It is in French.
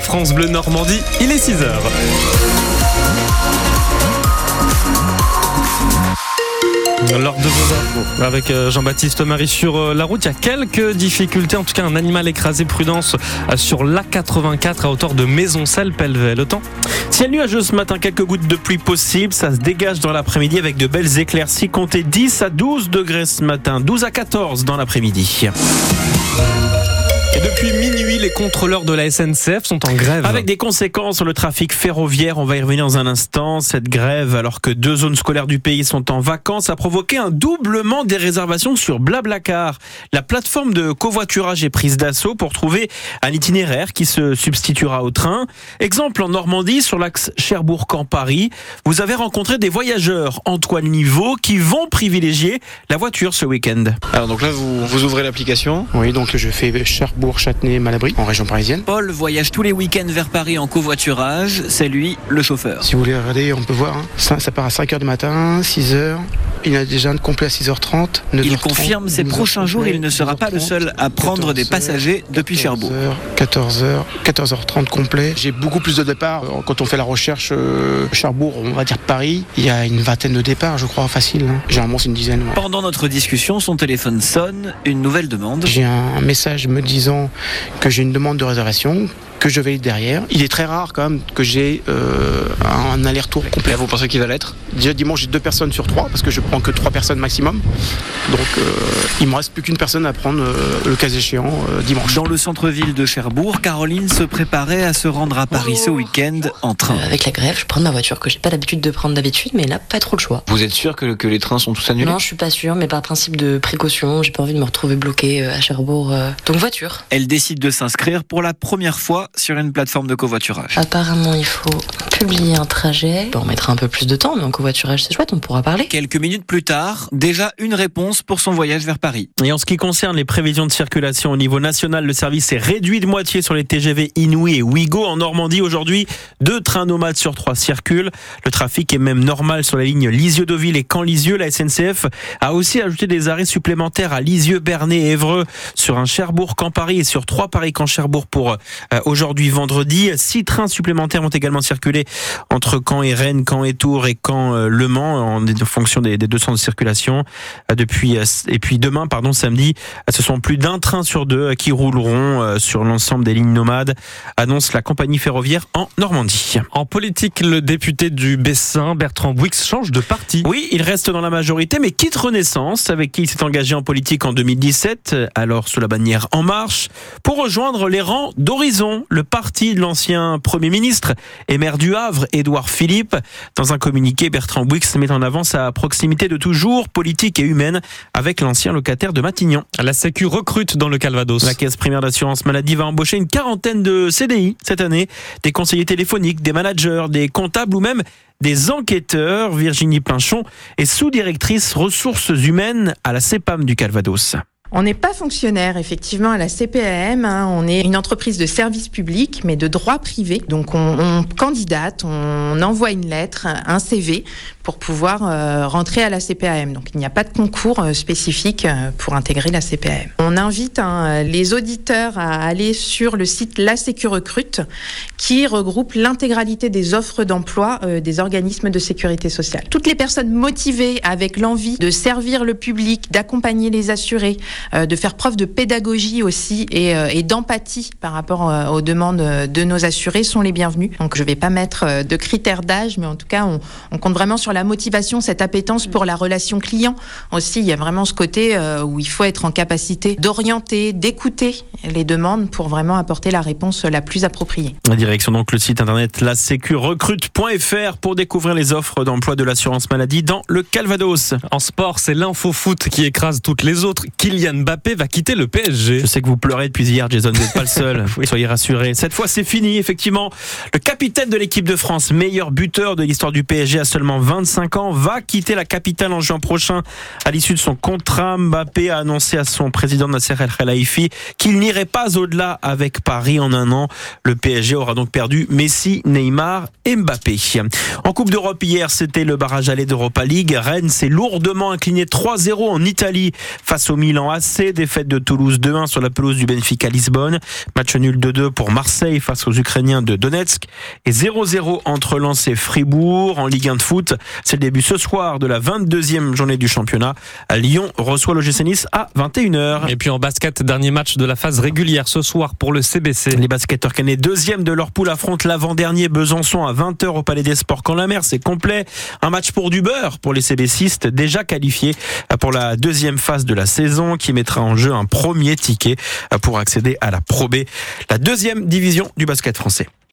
France Bleu Normandie, il est 6h. Lors de vos infos avec euh, Jean-Baptiste Marie sur euh, la route, il y a quelques difficultés. En tout cas, un animal écrasé, prudence euh, sur l'A84 à hauteur de Maisoncelle-Pelvet. Le temps Ciel nuageux ce matin, quelques gouttes de pluie possibles. Ça se dégage dans l'après-midi avec de belles éclaircies. Comptez 10 à 12 degrés ce matin, 12 à 14 dans l'après-midi. Et depuis minuit, les contrôleurs de la SNCF sont en grève. Avec des conséquences sur le trafic ferroviaire, on va y revenir dans un instant. Cette grève, alors que deux zones scolaires du pays sont en vacances, a provoqué un doublement des réservations sur Blablacar. La plateforme de covoiturage est prise d'assaut pour trouver un itinéraire qui se substituera au train. Exemple en Normandie, sur l'axe Cherbourg-Camp-Paris, vous avez rencontré des voyageurs, Antoine Niveau, qui vont privilégier la voiture ce week-end. Alors donc là, vous, vous ouvrez l'application. Oui, donc je fais Cherbourg Châtenay-Malabry, en région parisienne. Paul voyage tous les week-ends vers Paris en covoiturage. C'est lui, le chauffeur. Si vous voulez regarder, on peut voir. hein. Ça, ça part à 5h du matin, 6h. Il a déjà un complet à 6h30. 9h30, Il confirme ces 12h30, prochains jours, il ne sera pas le seul à prendre des 14h, passagers depuis Cherbourg. 14h, 14h30 complet. J'ai beaucoup plus de départs. Quand on fait la recherche euh, Cherbourg, on va dire Paris, il y a une vingtaine de départs, je crois, facile. hein. Généralement, c'est une dizaine. ouais. Pendant notre discussion, son téléphone sonne, une nouvelle demande. J'ai un message me disant que j'ai une demande de réservation, que je vais derrière. Il est très rare quand même que j'ai euh, un aller-retour Et complet. là, vous pensez qu'il va l'être? Déjà dimanche, j'ai deux personnes sur trois parce que je prends que trois personnes maximum. Donc euh, il me reste plus qu'une personne à prendre euh, le cas échéant euh, dimanche. Dans le centre-ville de Cherbourg, Caroline se préparait à se rendre à Paris ce week-end en train. Euh, Avec la grève, je prends ma voiture que j'ai pas l'habitude de prendre d'habitude, mais là, pas trop le choix. Vous êtes sûr que, que les trains sont tous annulés? Non, je suis pas sûre, mais par principe de précaution, j'ai pas envie de me retrouver bloquée euh, à Cherbourg. euh. Donc voiture. Elle décide de s'inscrire pour la première fois sur une plateforme de covoiturage. Apparemment, il faut publier un trajet. Bon, on mettra un peu plus de temps, mais en covoiturage, c'est chouette, on pourra parler. Quelques minutes plus tard, déjà une réponse pour son voyage vers Paris. Et en ce qui concerne les prévisions de circulation au niveau national, le service est réduit de moitié sur les TGV Inouï et Ouigo. En Normandie, aujourd'hui, deux trains nomades sur trois circulent. Le trafic est même normal sur la ligne Lisieux-Deauville et Caen-Lisieux. La SNCF a aussi ajouté des arrêts supplémentaires à Lisieux, Bernay et Évreux sur un Cherbourg-Camp-Paris et sur trois Paris-Camp-Cherbourg pour euh, aujourd'hui vendredi. Six trains supplémentaires vont également circuler entre Caen et Rennes, Caen et Tours et Caen-Le Mans en fonction des, deux centres de circulation. Euh, Depuis euh, et puis demain, pardon, samedi, euh, ce sont plus d'un train sur deux euh, qui rouleront euh, sur l'ensemble des lignes nomades, annonce la compagnie ferroviaire en Normandie. En politique, le député du Bessin, Bertrand Bouix, change de parti. Oui, il reste dans la majorité, mais quitte Renaissance, avec qui il s'est engagé en politique en 2017, euh, alors sous la bannière En Marche, pour rejoindre les rangs d'Horizon, le parti de l'ancien Premier ministre et maire du Havre, Édouard Philippe. Dans un communiqué, Bertrand Bouix met en avant sa proximité de toujours, politique et humaine, avec l'ancien locataire de Matignon. La Sécu recrute dans le Calvados. La caisse primaire d'assurance maladie va embaucher une quarantaine de CDI cette année, des conseillers téléphoniques, des managers, des comptables ou même des enquêteurs. Virginie Pinchon est sous-directrice ressources humaines à la CEPAM du Calvados. On n'est pas fonctionnaire, effectivement, à la CPAM. hein. on est une entreprise de service public, mais de droit privé. Donc, on, on candidate, on envoie une lettre, un CV pour pouvoir euh, rentrer à la CPAM. Donc, il n'y a pas de concours euh, spécifique euh, pour intégrer la CPAM. On invite hein, les auditeurs à aller sur le site La Sécu Recrute, qui regroupe l'intégralité des offres d'emploi des organismes de sécurité sociale. Toutes les personnes motivées avec l'envie de servir le public, d'accompagner les assurés, de faire preuve de pédagogie aussi et, d'empathie par rapport aux demandes de nos assurés sont les bienvenus. Donc je ne vais pas mettre de critères d'âge, mais en tout cas on, on compte vraiment sur la motivation, cette appétence pour la relation client. Aussi, il y a vraiment ce côté euh, où il faut être en capacité d'orienter, d'écouter les demandes pour vraiment apporter la réponse la plus appropriée. La direction donc le site internet lasecurecrute.fr pour découvrir les offres d'emploi de l'assurance maladie dans le Calvados. En sport, c'est l'info foot qui écrase toutes les autres. Kylian Mbappé va quitter le PSG. Je sais que vous pleurez depuis hier, Jason, vous n'êtes pas le seul. Soyez rassurés. Cette fois, c'est fini, effectivement. Le capitaine de l'équipe de France, meilleur buteur de l'histoire du PSG à seulement 25 ans, va quitter la capitale en juin prochain. À l'issue de son contrat, Mbappé a annoncé à son président Nasser El Khelaifi qu'il n'irait pas au-delà avec Paris en un an. Le PSG aura donc perdu Messi, Neymar et Mbappé. En Coupe d'Europe hier, c'était le barrage aller d'Europa League. Rennes s'est lourdement incliné 3-0 en Italie face au Milan AC, défaite de Toulouse 2-1 sur la pelouse du Benfica Lisbonne. Match nul 2-2 pour Marseille face aux Ukrainiens de Donetsk. Et 0-0 entre Lens et Fribourg en Ligue 1 de foot. C'est le début ce soir de la 22e journée du championnat. Lyon reçoit le GC Nice à 21h. Et puis en basket, dernier match de la phase régulière ce soir pour le CBC. Les basketteurs canets, deuxième de leur poule, affrontent l'avant-dernier Besançon à 20h au Palais des Sports. Quand la mer, c'est complet. Un match pour du beurre pour les CBCistes, déjà qualifiés pour la deuxième phase de la saison, qui mettra en jeu un premier ticket pour accéder à la Pro B, la deuxième division du basket français.